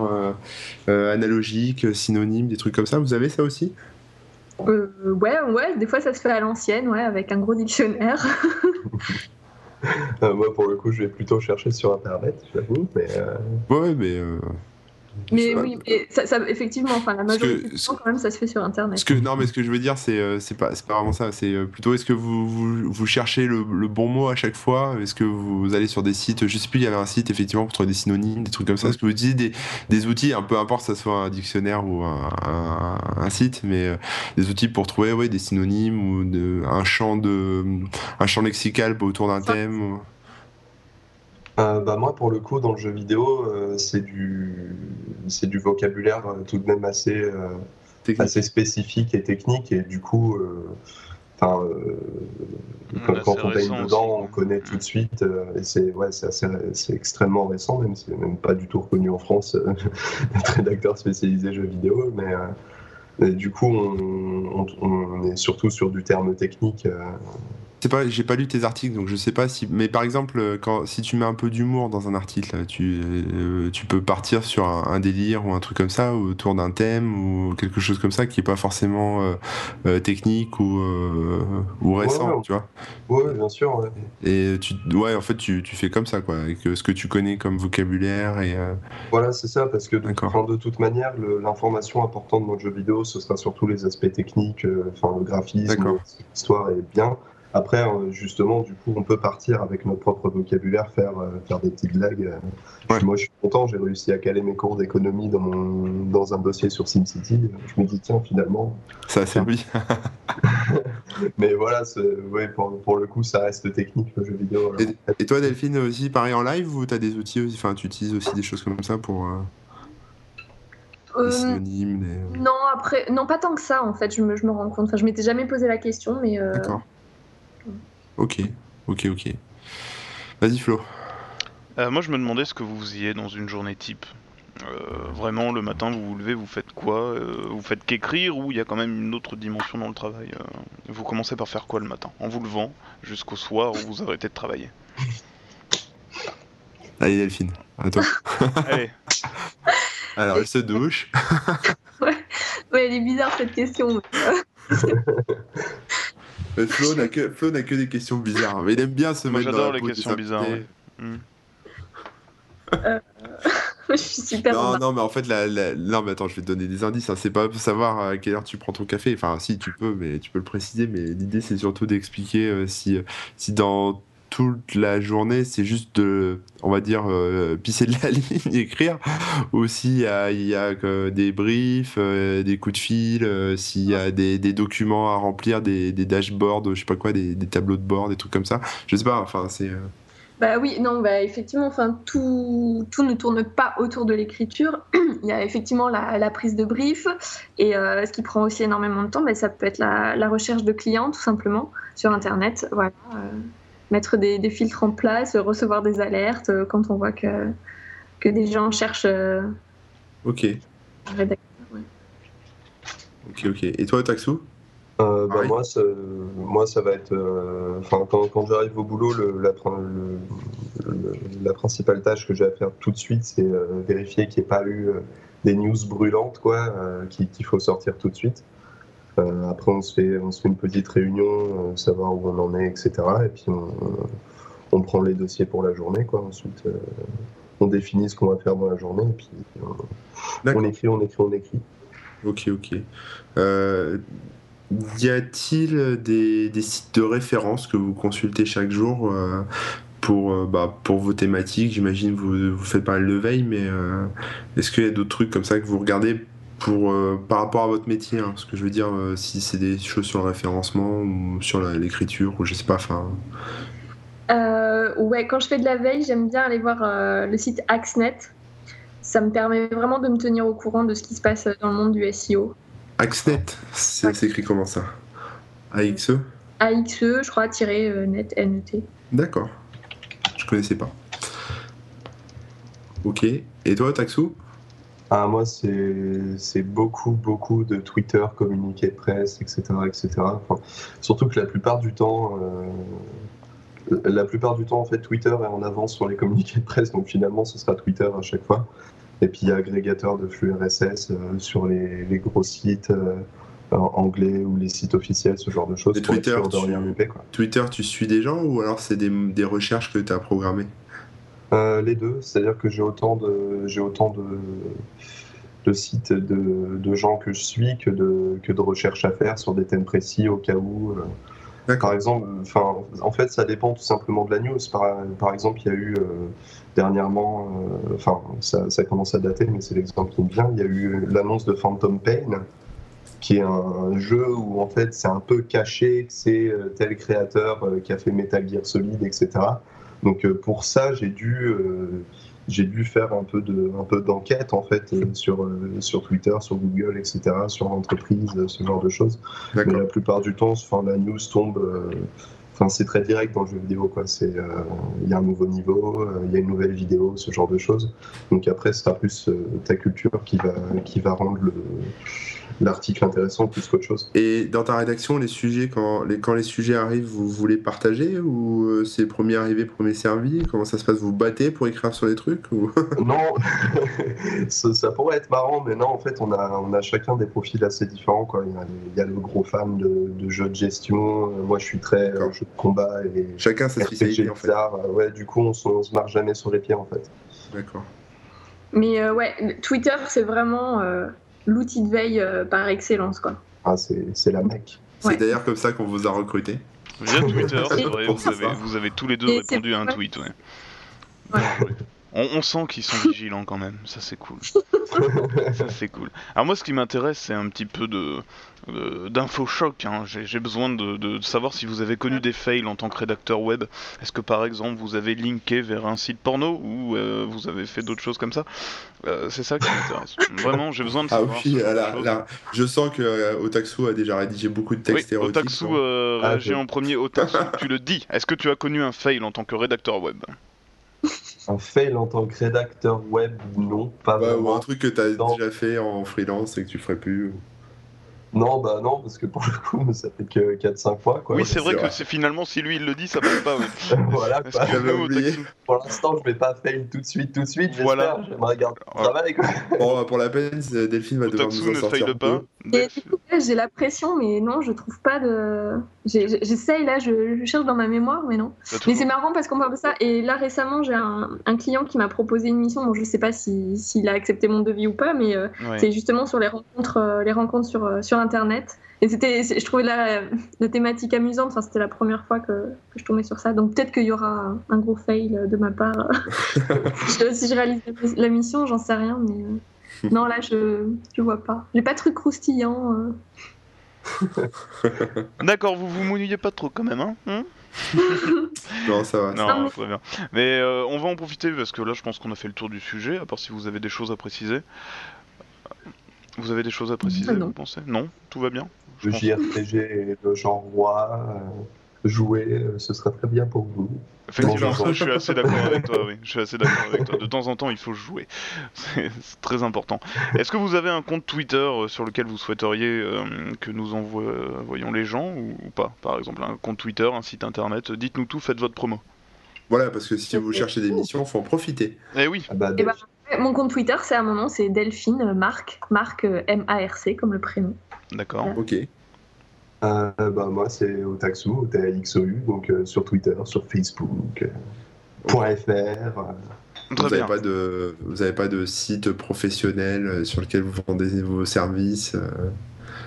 analogique, synonymes, des trucs comme ça. Vous avez ça aussi? Ouais, ouais, des fois ça se fait à l'ancienne, ouais, avec un gros dictionnaire. Euh, moi, pour le coup, je vais plutôt chercher sur Internet, j'avoue. Mais, euh, Ouais, mais euh, mais oui, mais ça, effectivement, enfin, la majorité du temps, quand même, ça se fait sur Internet. Ce que, non, mais ce que je veux dire, c'est euh, c'est pas, pas vraiment ça. C'est euh, plutôt, est-ce que vous, vous, vous cherchez le, le, bon mot à chaque fois? Est-ce que vous allez sur des sites Je sais plus, il y avait un site, effectivement, pour trouver des synonymes, des trucs comme ça. Est-ce que vous utilisez des, des outils, un peu importe, que ça soit un dictionnaire ou un, un, site, mais euh, des outils pour trouver ouais, des synonymes ou de, un, champ de, un champ lexical autour d'un thème euh, bah moi, pour le coup, dans le jeu vidéo, euh, c'est du, c'est du vocabulaire euh, tout de même assez, assez spécifique et technique. Et du coup, enfin, quand, on baigne dedans, on connaît tout de suite. et c'est ouais, c'est extrêmement récent, même c'est même pas du tout reconnu en France d'être rédacteur spécialisé jeux vidéo. Mais Et du coup, on, est surtout sur du terme technique pas, j'ai pas lu tes articles, donc je sais pas si. Mais par exemple, quand, si tu mets un peu d'humour dans un article, tu, euh, tu peux partir sur un, délire ou un truc comme ça, autour d'un thème ou quelque chose comme ça qui est pas forcément euh, euh, technique ou, ou récent, tu vois. Ouais, bien sûr. Ouais. Et tu, ouais, en fait, tu, tu, fais comme ça, quoi, avec ce que tu connais comme vocabulaire et. Voilà, c'est ça, parce que de, de toute manière, l'information importante dans le jeu vidéo, ce sera surtout les aspects techniques, enfin le graphisme, l'histoire est bien. Après, euh, justement, du coup, on peut partir avec notre propre vocabulaire, faire, euh, faire des petites blagues. Euh. Moi, je suis content, j'ai réussi à caler mes cours d'économie dans, dans un dossier sur SimCity. Je me dis, tiens, finalement. Ça a servi. Mais voilà, ouais, pour, pour, le coup, ça reste technique, le jeu vidéo. Et, toi, Delphine, aussi, pareil en live ou tu as des outils aussi Enfin, tu utilises aussi des choses comme ça pour. Des synonymes, Non, après, non, pas tant que ça en fait. Je me, je me rends compte. Enfin, je m'étais jamais posé la question, mais. D'accord. Ok, ok, ok. Vas-y Flo. Euh, moi je me demandais ce que vous faisiez dans une journée type. Euh, vraiment le matin vous vous levez, vous faites quoi euh, Vous faites qu'écrire ou il y a quand même une autre dimension dans le travail Vous commencez par faire quoi le matin? En vous levant jusqu'au soir où vous arrêtez de travailler Allez Delphine, à toi. Allez. Alors elle se douche. ouais. elle est bizarre cette question. Flo n'a que, que des questions bizarres. Mais il aime bien se mettre dans la les questions bizarres. Hmm. Euh, je suis super. Non, non, mais en fait, la, non, mais attends, je vais te donner des indices. Hein. C'est pas pour savoir à quelle heure tu prends ton café. Enfin, si tu peux, mais tu peux le préciser. Mais l'idée, c'est surtout d'expliquer euh, si, si dans toute la journée, c'est juste de, on va dire, euh, pisser de la ligne, écrire. Ou s'il y a, des briefs, euh, des coups de fil, euh, s'il y a des, documents à remplir, des, dashboards, je sais pas quoi, des, tableaux de bord, des trucs comme ça. Je sais pas, enfin, c'est. Bah oui, non, bah effectivement, enfin, tout, tout ne tourne pas autour de l'écriture. Il y a effectivement la, prise de brief et ce qui prend aussi énormément de temps, bah, ça peut être la, recherche de clients tout simplement sur Internet. Voilà mettre des, filtres en place, recevoir des alertes euh, quand on voit que, que des gens cherchent. Euh, ok. Ok, ok. Et toi, Taxou euh, bah, moi, ça, moi, ça va être. Enfin, quand, quand j'arrive au boulot, le, la, la, principale tâche que j'ai à faire tout de suite, c'est vérifier qu'il n'y ait pas eu des news brûlantes, quoi, qu'il faut sortir tout de suite. Euh, après, on se, fait, on se fait une petite réunion, euh, savoir où on en est, etc. Et puis, on, prend les dossiers pour la journée. Quoi. Ensuite, euh, on définit ce qu'on va faire dans la journée. Et puis, on écrit, on écrit, on écrit. Ok, ok. y a-t-il des, des, sites de référence que vous consultez chaque jour pour, bah, pour vos thématiques? J'imagine que vous, vous faites pas le veille, mais est-ce qu'il y a d'autres trucs comme ça que vous regardez pour, euh, par rapport à votre métier, hein, ce que je veux dire, euh, si c'est des choses sur le référencement ou sur l'écriture, ou je sais pas, enfin. Euh, ouais, quand je fais de la veille, j'aime bien aller voir le site Axnet. Ça me permet vraiment de me tenir au courant de ce qui se passe dans le monde du SEO. Axnet, c'est écrit comment ça? AXE AXE, je crois, tiré net, NET. D'accord. Je connaissais pas. Ok. Et toi, Taxou? Ah, moi, c'est beaucoup, beaucoup de Twitter, communiqué de presse, etc. etc. surtout que la plupart du temps, euh, la plupart du temps, en fait, Twitter est en avance sur les communiqués de presse, donc finalement, ce sera Twitter à chaque fois. Et puis, il y a agrégateur de flux RSS euh, sur les, les, gros sites euh, anglais ou les sites officiels, ce genre de choses. Twitter, tu, Twitter, tu suis des gens ou alors c'est des, des recherches que tu as programmées? Euh, les deux, c'est-à-dire que j'ai autant de j'ai autant de, de sites de, de, gens que je suis que de que de recherches à faire sur des thèmes précis au cas où. Euh. Par exemple, enfin, en fait, ça dépend tout simplement de la news. Par, par exemple, il y a eu euh, dernièrement, enfin, ça, ça, commence à dater, mais c'est l'exemple qui me vient. Il y a eu l'annonce de Phantom Pain, qui est un jeu où en fait c'est un peu caché que c'est tel créateur qui a fait Metal Gear Solid, etc. Donc euh, pour ça, j'ai dû euh, j'ai dû faire un peu de un peu d'enquête en fait euh, sur sur Twitter, sur Google, etc., sur l'entreprise, ce genre de choses. Mais la plupart du temps, enfin la news tombe. Enfin, c'est très direct dans le jeu vidéo, quoi. C'est, il y a un nouveau niveau, il y a une nouvelle vidéo, ce genre de choses. Donc après, ce sera plus ta culture qui va, qui va rendre le, l'article intéressant plus qu'autre chose. Et dans ta rédaction, les sujets, quand les, quand les sujets arrivent, vous voulez partager ou euh, c'est premier arrivé, premier servi? Comment ça se passe? Vous battez pour écrire sur les trucs ou... Non, ça, pourrait être marrant, mais non, en fait, on a, on a chacun des profils assez différents. Quoi. Il, y a, le gros fan de, jeux de gestion, moi je suis très euh, jeu de combat. Et chacun sa spécialité en fait. Ouais, du coup, on, on se marche jamais sur les pieds en fait. D'accord. Mais euh, ouais, Twitter, c'est vraiment euh, l'outil de veille euh, par excellence, quoi. Ah, c'est la mec. C'est d'ailleurs comme ça qu'on vous a recruté. Via Twitter, c'est vrai, vous avez, vous avez, tous les deux répondu à un tweet, ouais. ouais. On, sent qu'ils sont vigilants quand même, ça c'est cool. ça c'est cool. Alors moi ce qui m'intéresse c'est un petit peu de d'info choc. Hein. J'ai besoin de, savoir si vous avez connu des fails en tant que rédacteur web. Est-ce que par exemple vous avez linké vers un site porno ou euh, vous avez fait d'autres choses comme ça? Euh, C'est ça qui m'intéresse. Vraiment j'ai besoin de ah savoir. Ah oui, je sens que euh, Otaxu a déjà rédigé beaucoup de textes oui, hein. ah, réagit en premier. Otaxu, tu le dis. Est-ce que tu as connu un fail en tant que rédacteur web? Un fail en tant que rédacteur web, non, pas vraiment. Ou un truc que tu as déjà fait en freelance et que tu ferais plus. Non, bah non, parce que pour le coup, ça fait que 4-5 fois. Quoi. Oui, c'est vrai, que c'est finalement, si lui il le dit, ça passe pas. Oui. voilà, quoi. Pour l'instant, je vais pas fail tout de suite, tout de suite. Voilà. J'aimerais garder le travail. Quoi. Bon, pour la peine, Delphine va devoir nous en sortir. Ne pas. Et du coup, j'ai la pression, mais non, je trouve pas de. J'essaye là, je, cherche dans ma mémoire, mais non. Mais c'est marrant parce qu'on parle de ça. Et là, récemment, j'ai un, client qui m'a proposé une mission. Bon, je sais pas s'il si, a accepté mon devis ou pas, mais euh, c'est justement sur les rencontres, euh, les rencontres sur, euh, sur Internet. Et c'était, je trouvais la, la thématique amusante. Enfin, c'était la première fois que, que, je tombais sur ça. Donc peut-être qu'il y aura un, gros fail de ma part si je réalise la mission, j'en sais rien, mais. Non, là, je je vois pas. J'ai pas de truc croustillant. Euh. D'accord, vous vous mouillez pas trop quand même, hein, hein Non, ça va. Non, très bien. Mais euh, on va en profiter parce que là, je pense qu'on a fait le tour du sujet, à part si vous avez des choses à préciser. Vous avez des choses à préciser, ah, vous pensez? Non? Tout va bien? Le JRPG le genre roi. Euh, jouer, euh, ce serait très bien pour vous. Effectivement, je suis assez d'accord avec toi, oui. Je suis assez d'accord avec toi. De temps en temps, il faut jouer. C'est très important. Est-ce que vous avez un compte Twitter euh, sur lequel vous souhaiteriez euh, que nous envoyions les gens ou, pas Par exemple, un compte Twitter, un site internet? Dites-nous tout, faites votre promo. Voilà, parce que si vous cherchez des missions, il faut en profiter. Eh oui. Ah bah, eh bah, mon compte Twitter, c'est à mon nom, c'est Delphine Marc, Marc M-A-R-C comme le prénom. D'accord. Ok. Euh, bah, moi, c'est Otaxu, OTAXOU, donc euh, sur Twitter, sur Facebook, euh, .fr. Vous n'avez pas, de, vous avez pas de site professionnel sur lequel vous vendez vos services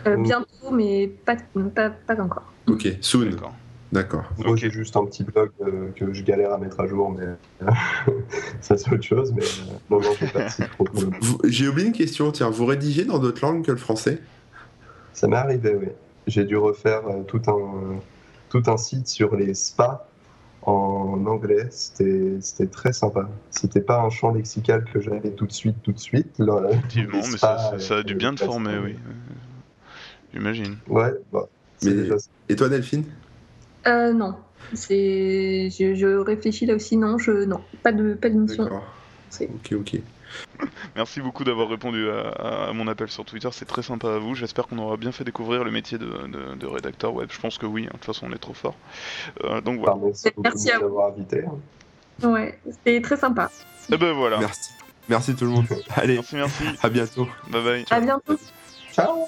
Bientôt, mais pas, pas, pas, encore. Ok, soon. D'accord. Moi, j'ai juste un petit blog que je galère à mettre à jour, mais ça, c'est autre chose. Mais non, J'ai oublié une question, tiens, vous rédigez dans d'autres langues que le français? Ça m'est arrivé, oui j'ai dû refaire euh, tout un, tout un site sur les spas en anglais. C'était très sympa. C'était pas un champ lexical que j'avais tout de suite, tout de suite. Effectivement, mais ça, ça, a dû bien te former, oui. J'imagine. Ouais, bah, Et toi, Delphine? Euh, Non. Je, je réfléchis là aussi. Non, je, non. Pas de, pas de mission. D'accord. Ok, ok. Merci beaucoup d'avoir répondu à, mon appel sur Twitter, c'est très sympa à vous. J'espère qu'on aura bien fait découvrir le métier de, rédacteur web. Je pense que oui, hein. de toute façon on est trop fort. Euh, donc voilà. merci à vous. invité. Hein. Ouais, c'était très sympa. Et eh ben voilà. Merci. Merci tout le monde. Allez, merci, merci. À bientôt. Bye bye. À bientôt. Ciao.